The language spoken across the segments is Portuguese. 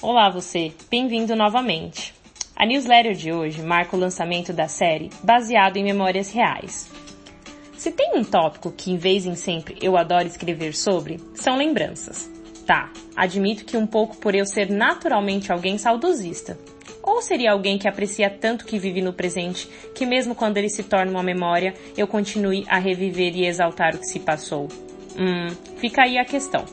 Olá você, bem-vindo novamente. A newsletter de hoje marca o lançamento da série baseado em memórias reais. Se tem um tópico que em vez em sempre eu adoro escrever sobre, são lembranças. Tá, admito que um pouco por eu ser naturalmente alguém saudosista. Ou seria alguém que aprecia tanto que vive no presente, que mesmo quando ele se torna uma memória, eu continue a reviver e exaltar o que se passou? Hum, fica aí a questão.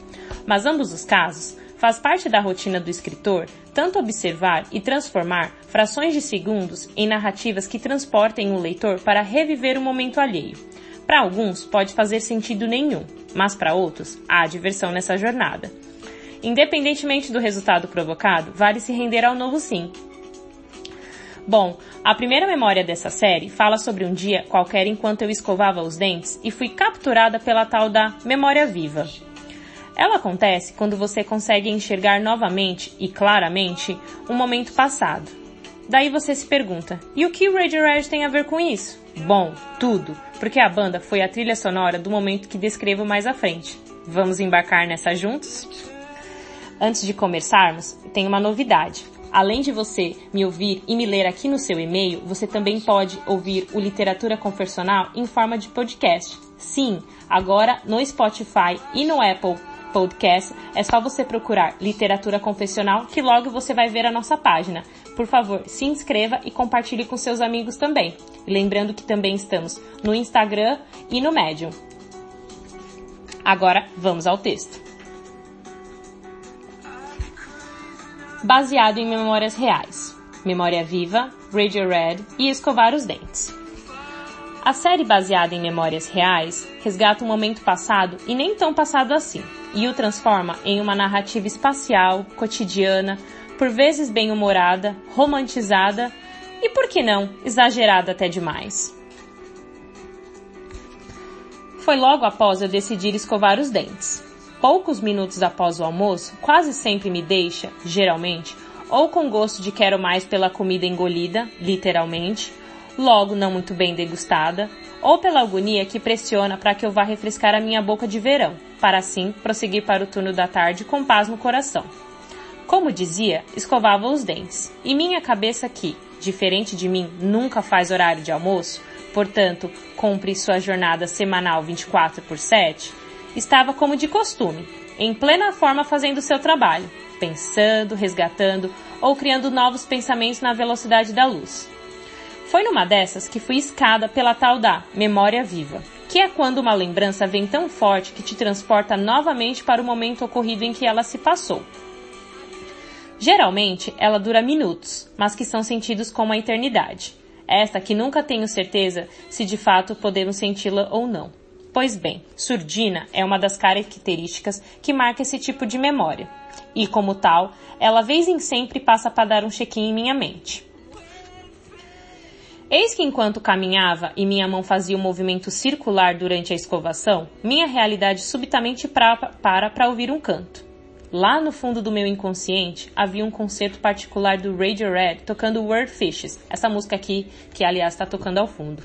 Mas ambos os casos, faz parte da rotina do escritor tanto observar e transformar frações de segundos em narrativas que transportem o leitor para reviver o momento alheio. Para alguns pode fazer sentido nenhum, mas para outros há diversão nessa jornada. Independentemente do resultado provocado, vale se render ao novo sim. Bom, a primeira memória dessa série fala sobre um dia qualquer enquanto eu escovava os dentes e fui capturada pela tal da memória viva. Ela acontece quando você consegue enxergar novamente e claramente um momento passado. Daí você se pergunta, e o que o Radiohead tem a ver com isso? Bom, tudo, porque a banda foi a trilha sonora do momento que descrevo mais à frente. Vamos embarcar nessa juntos? Antes de começarmos, tem uma novidade. Além de você me ouvir e me ler aqui no seu e-mail, você também pode ouvir o Literatura Confessional em forma de podcast. Sim, agora no Spotify e no Apple Podcast é só você procurar Literatura Confessional que logo você vai ver a nossa página. Por favor, se inscreva e compartilhe com seus amigos também. Lembrando que também estamos no Instagram e no Medium. Agora vamos ao texto. baseado em memórias reais, Memória Viva, Radio Red e Escovar os Dentes. A série baseada em memórias reais resgata um momento passado e nem tão passado assim, e o transforma em uma narrativa espacial, cotidiana, por vezes bem-humorada, romantizada e, por que não, exagerada até demais. Foi logo após eu decidir escovar os dentes poucos minutos após o almoço, quase sempre me deixa, geralmente, ou com gosto de quero mais pela comida engolida, literalmente, logo não muito bem degustada, ou pela agonia que pressiona para que eu vá refrescar a minha boca de verão, para assim prosseguir para o turno da tarde com paz no coração. Como dizia, escovava os dentes, e minha cabeça que, diferente de mim, nunca faz horário de almoço, portanto, cumpre sua jornada semanal 24 por 7, estava como de costume, em plena forma fazendo seu trabalho, pensando, resgatando ou criando novos pensamentos na velocidade da luz. Foi numa dessas que fui escada pela tal da memória viva, que é quando uma lembrança vem tão forte que te transporta novamente para o momento ocorrido em que ela se passou. Geralmente, ela dura minutos, mas que são sentidos como a eternidade. Esta que nunca tenho certeza se de fato podemos senti-la ou não. Pois bem, surdina é uma das características que marca esse tipo de memória. E como tal, ela vez em sempre passa para dar um check-in em minha mente. Eis que enquanto caminhava e minha mão fazia um movimento circular durante a escovação, minha realidade subitamente para para ouvir um canto. Lá no fundo do meu inconsciente havia um concerto particular do Radiohead tocando Word Fishes, essa música aqui que aliás está tocando ao fundo.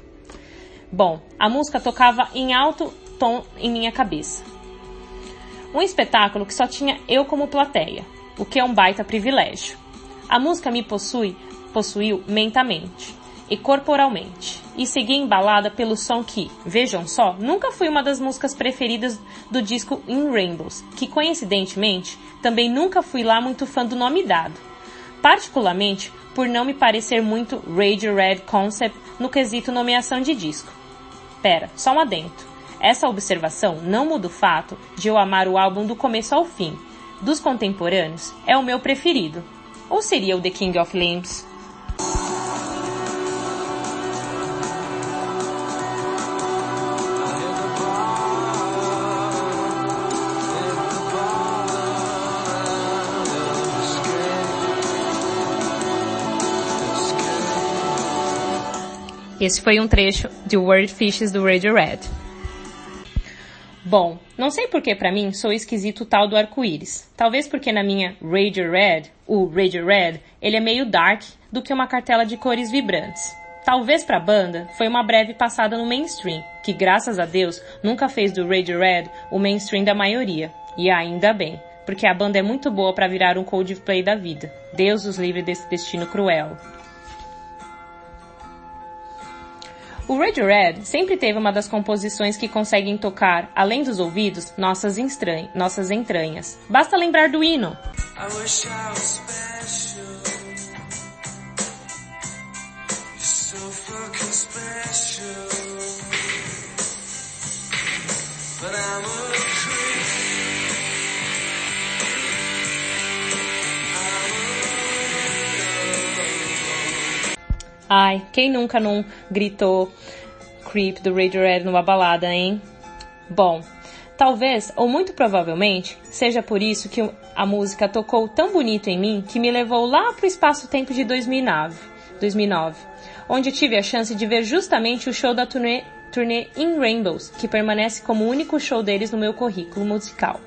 Bom, a música tocava em alto tom em minha cabeça. Um espetáculo que só tinha eu como plateia, o que é um baita privilégio. A música me possui, possuiu mentalmente e corporalmente, e segui embalada pelo som que, vejam só, nunca foi uma das músicas preferidas do disco In Rainbows, que coincidentemente também nunca fui lá muito fã do nome dado. Particularmente por não me parecer muito Radio Red Concept no quesito nomeação de disco. Pera, só um adento. Essa observação não muda o fato de eu amar o álbum do começo ao fim. Dos contemporâneos, é o meu preferido. Ou seria o The King of Limbs? Esse foi um trecho de Word Fishes do Radiohead. Bom, não sei porque para mim sou esquisito tal do arco-íris. Talvez porque na minha Radiohead, o Radiohead, ele é meio dark do que uma cartela de cores vibrantes. Talvez para a banda foi uma breve passada no mainstream, que graças a Deus nunca fez do Radiohead o mainstream da maioria. E ainda bem, porque a banda é muito boa para virar um Coldplay da vida. Deus os livre desse destino cruel. O Radiohead sempre teve uma das composições que conseguem tocar, além dos ouvidos, nossas, nossas entranhas. Basta lembrar do hino. Ai, quem nunca não gritou Creep do Radiohead numa balada, hein? Bom, talvez, ou muito provavelmente, seja por isso que a música tocou tão bonito em mim que me levou lá pro espaço-tempo de 2009, 2009, onde tive a chance de ver justamente o show da turnê, turnê In Rainbows, que permanece como o único show deles no meu currículo musical.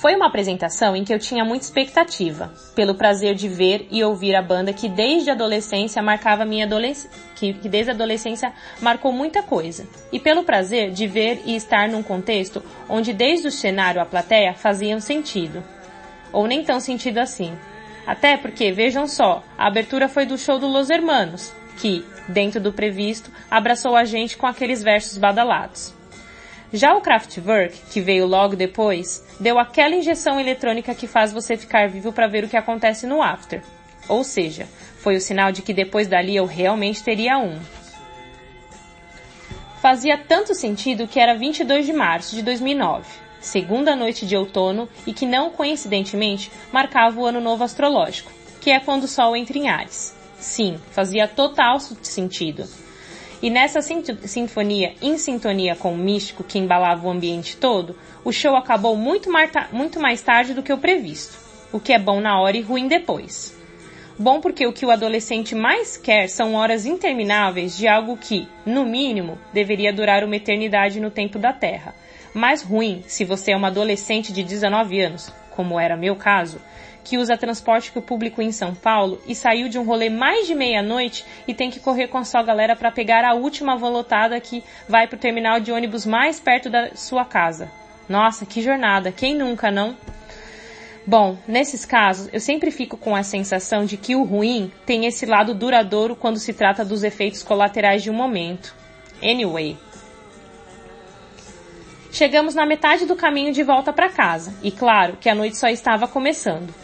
Foi uma apresentação em que eu tinha muita expectativa, pelo prazer de ver e ouvir a banda que desde a adolescência marcava minha adolescência, que, que desde a adolescência marcou muita coisa, e pelo prazer de ver e estar num contexto onde desde o cenário a plateia faziam sentido, ou nem tão sentido assim. Até porque, vejam só, a abertura foi do show do Los Hermanos, que, dentro do previsto, abraçou a gente com aqueles versos badalados. Já o Kraftwerk, que veio logo depois, deu aquela injeção eletrônica que faz você ficar vivo para ver o que acontece no after. Ou seja, foi o sinal de que depois dali eu realmente teria um. Fazia tanto sentido que era 22 de março de 2009, segunda noite de outono e que não coincidentemente marcava o ano novo astrológico, que é quando o sol entra em Ares. Sim, fazia total sentido. E nessa sinfonia, em sintonia com o místico que embalava o ambiente todo, o show acabou muito muito mais tarde do que o previsto, o que é bom na hora e ruim depois. Bom porque o que o adolescente mais quer são horas intermináveis de algo que, no mínimo, deveria durar uma eternidade no tempo da Terra. Mais ruim se você é uma adolescente de 19 anos, como era meu caso, que usa transporte público em São Paulo e saiu de um rolê mais de meia-noite e tem que correr com a sua galera para pegar a última van lotada que vai pro terminal de ônibus mais perto da sua casa. Nossa, que jornada! Quem nunca, não? Bom, nesses casos, eu sempre fico com a sensação de que o ruim tem esse lado duradouro quando se trata dos efeitos colaterais de um momento. Anyway. Chegamos na metade do caminho de volta para casa, e claro que a noite só estava começando.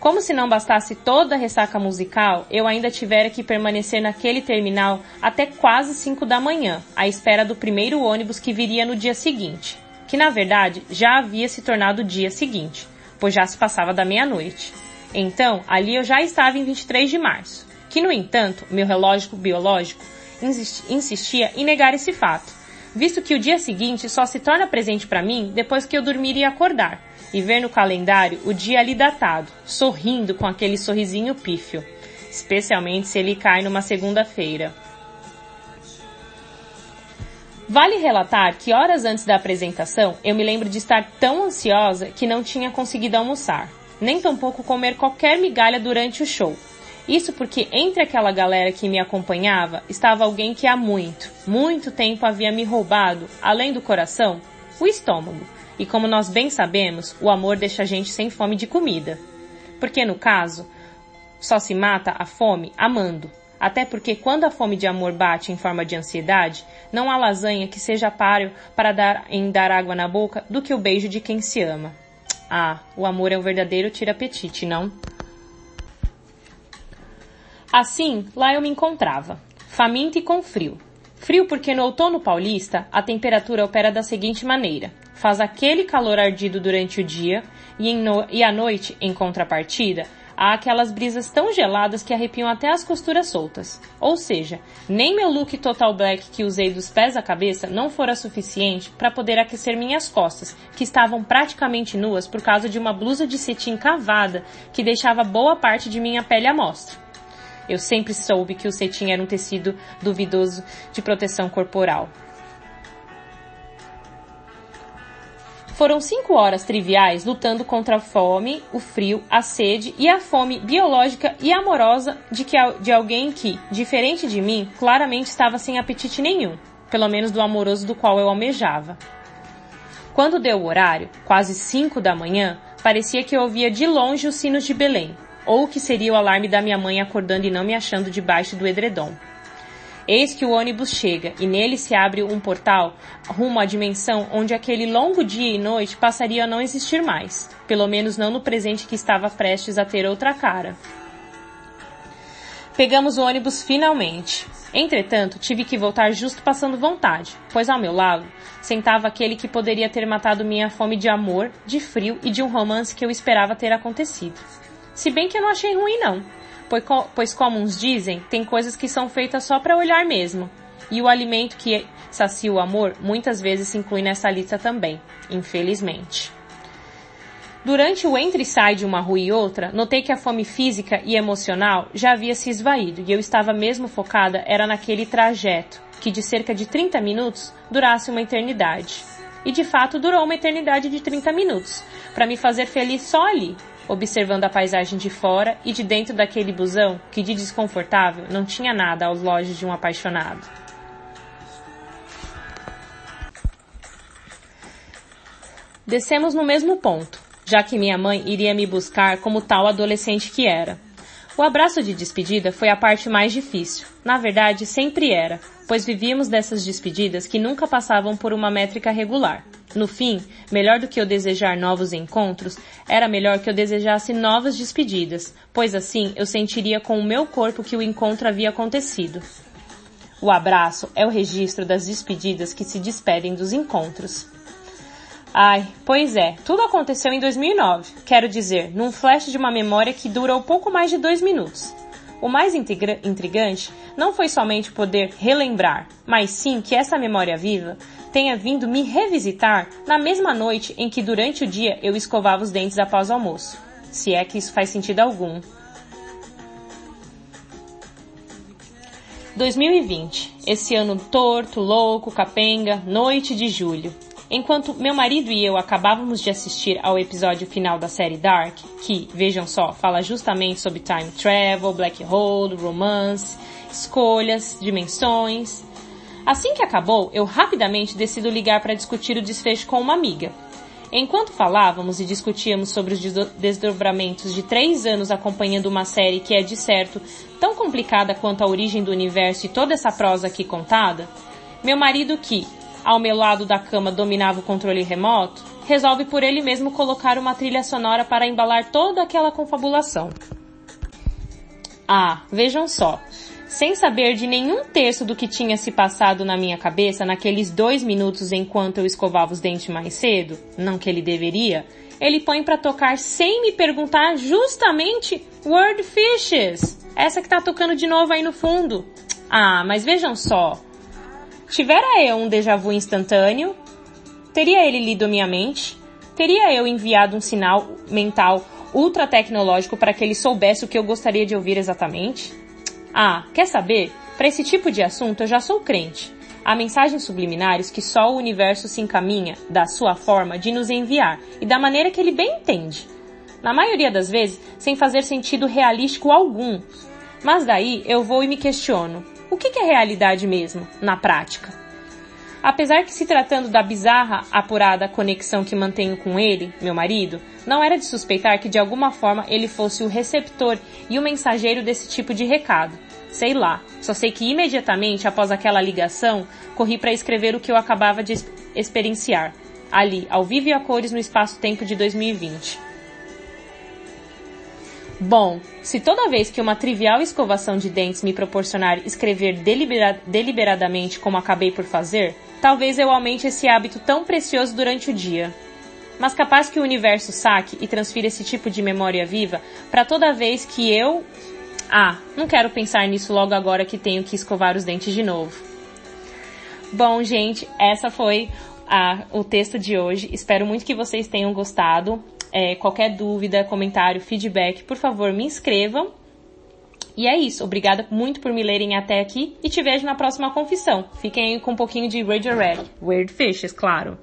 Como se não bastasse toda a ressaca musical, eu ainda tivera que permanecer naquele terminal até quase 5 da manhã, à espera do primeiro ônibus que viria no dia seguinte, que na verdade já havia se tornado o dia seguinte, pois já se passava da meia-noite. Então, ali eu já estava em 23 de março, que no entanto, meu relógio biológico insistia em negar esse fato, visto que o dia seguinte só se torna presente para mim depois que eu dormir e acordar, e ver no calendário o dia ali datado, sorrindo com aquele sorrisinho pífio, especialmente se ele cai numa segunda-feira. Vale relatar que horas antes da apresentação eu me lembro de estar tão ansiosa que não tinha conseguido almoçar, nem tampouco comer qualquer migalha durante o show. Isso porque entre aquela galera que me acompanhava estava alguém que há muito, muito tempo havia me roubado, além do coração, o estômago e como nós bem sabemos, o amor deixa a gente sem fome de comida. Porque no caso, só se mata a fome amando. Até porque quando a fome de amor bate em forma de ansiedade, não há lasanha que seja páreo para dar em dar água na boca do que o beijo de quem se ama. Ah, o amor é o verdadeiro tira-apetite, não? Assim, lá eu me encontrava, faminta e com frio. Frio porque no outono paulista a temperatura opera da seguinte maneira: faz aquele calor ardido durante o dia e, no, e à noite, em contrapartida, há aquelas brisas tão geladas que arrepiam até as costuras soltas. Ou seja, nem meu look total black que usei dos pés à cabeça não fora suficiente para poder aquecer minhas costas, que estavam praticamente nuas por causa de uma blusa de cetim cavada que deixava boa parte de minha pele à mostra. Eu sempre soube que o cetim era um tecido duvidoso de proteção corporal. Foram cinco horas triviais lutando contra a fome, o frio, a sede e a fome biológica e amorosa de, que, de alguém que, diferente de mim, claramente estava sem apetite nenhum, pelo menos do amoroso do qual eu almejava. Quando deu o horário, quase cinco da manhã, parecia que eu ouvia de longe os sinos de Belém, ou que seria o alarme da minha mãe acordando e não me achando debaixo do edredom. Eis que o ônibus chega e nele se abre um portal rumo à dimensão onde aquele longo dia e noite passaria a não existir mais, pelo menos não no presente que estava prestes a ter outra cara. Pegamos o ônibus finalmente. Entretanto, tive que voltar justo passando vontade, pois ao meu lado sentava aquele que poderia ter matado minha fome de amor, de frio e de um romance que eu esperava ter acontecido. Se bem que eu não achei ruim não pois como uns dizem, tem coisas que são feitas só para olhar mesmo. E o alimento que sacia o amor muitas vezes se inclui nessa lista também, infelizmente. Durante o entre e sai de uma rua e outra, notei que a fome física e emocional já havia se esvaído e eu estava mesmo focada era naquele trajeto, que de cerca de 30 minutos durasse uma eternidade. E de fato durou uma eternidade de 30 minutos, para me fazer feliz só ali, observando a paisagem de fora e de dentro daquele busão que de desconfortável não tinha nada aos lojos de um apaixonado. Descemos no mesmo ponto, já que minha mãe iria me buscar como tal adolescente que era. O abraço de despedida foi a parte mais difícil. Na verdade, sempre era, pois vivíamos dessas despedidas que nunca passavam por uma métrica regular. No fim, melhor do que eu desejar novos encontros, era melhor que eu desejasse novas despedidas, pois assim eu sentiria com o meu corpo que o encontro havia acontecido. O abraço é o registro das despedidas que se despedem dos encontros. Ai, pois é, tudo aconteceu em 2009, quero dizer, num flash de uma memória que durou pouco mais de dois minutos. O mais intrigante não foi somente poder relembrar, mas sim que essa memória viva tenha vindo me revisitar na mesma noite em que durante o dia eu escovava os dentes após o almoço. Se é que isso faz sentido algum. 2020. Esse ano torto, louco, capenga, noite de julho. Enquanto meu marido e eu acabávamos de assistir ao episódio final da série Dark, que, vejam só, fala justamente sobre time travel, black hole, romance, escolhas, dimensões. Assim que acabou, eu rapidamente decido ligar para discutir o desfecho com uma amiga. Enquanto falávamos e discutíamos sobre os desdobramentos de três anos acompanhando uma série que é, de certo, tão complicada quanto a origem do universo e toda essa prosa aqui contada, meu marido que, ao meu lado da cama dominava o controle remoto, resolve por ele mesmo colocar uma trilha sonora para embalar toda aquela confabulação. Ah, vejam só. Sem saber de nenhum terço do que tinha se passado na minha cabeça naqueles dois minutos enquanto eu escovava os dentes mais cedo, não que ele deveria, ele põe para tocar sem me perguntar justamente Word Fishes. Essa que tá tocando de novo aí no fundo. Ah, mas vejam só. Tivera eu um déjà vu instantâneo? Teria ele lido minha mente? Teria eu enviado um sinal mental ultra tecnológico para que ele soubesse o que eu gostaria de ouvir exatamente? Ah, quer saber? Para esse tipo de assunto eu já sou crente. Há mensagens subliminares que só o universo se encaminha da sua forma de nos enviar e da maneira que ele bem entende. Na maioria das vezes, sem fazer sentido realístico algum. Mas daí eu vou e me questiono o que é realidade mesmo, na prática? Apesar que se tratando da bizarra, apurada conexão que mantenho com ele, meu marido, não era de suspeitar que de alguma forma ele fosse o receptor e o mensageiro desse tipo de recado. Sei lá, só sei que imediatamente após aquela ligação, corri para escrever o que eu acabava de experienciar, ali, ao vivo e a cores no espaço-tempo de 2020. Bom, se toda vez que uma trivial escovação de dentes me proporcionar escrever delibera deliberadamente como acabei por fazer, talvez eu aumente esse hábito tão precioso durante o dia. Mas capaz que o universo saque e transfira esse tipo de memória viva para toda vez que eu. Ah, não quero pensar nisso logo agora que tenho que escovar os dentes de novo. Bom, gente, essa foi a, o texto de hoje. Espero muito que vocês tenham gostado. É, qualquer dúvida, comentário, feedback, por favor, me inscrevam. E é isso. Obrigada muito por me lerem até aqui e te vejo na próxima confissão. Fiquem aí com um pouquinho de Radio Red. Weird Fishes, claro.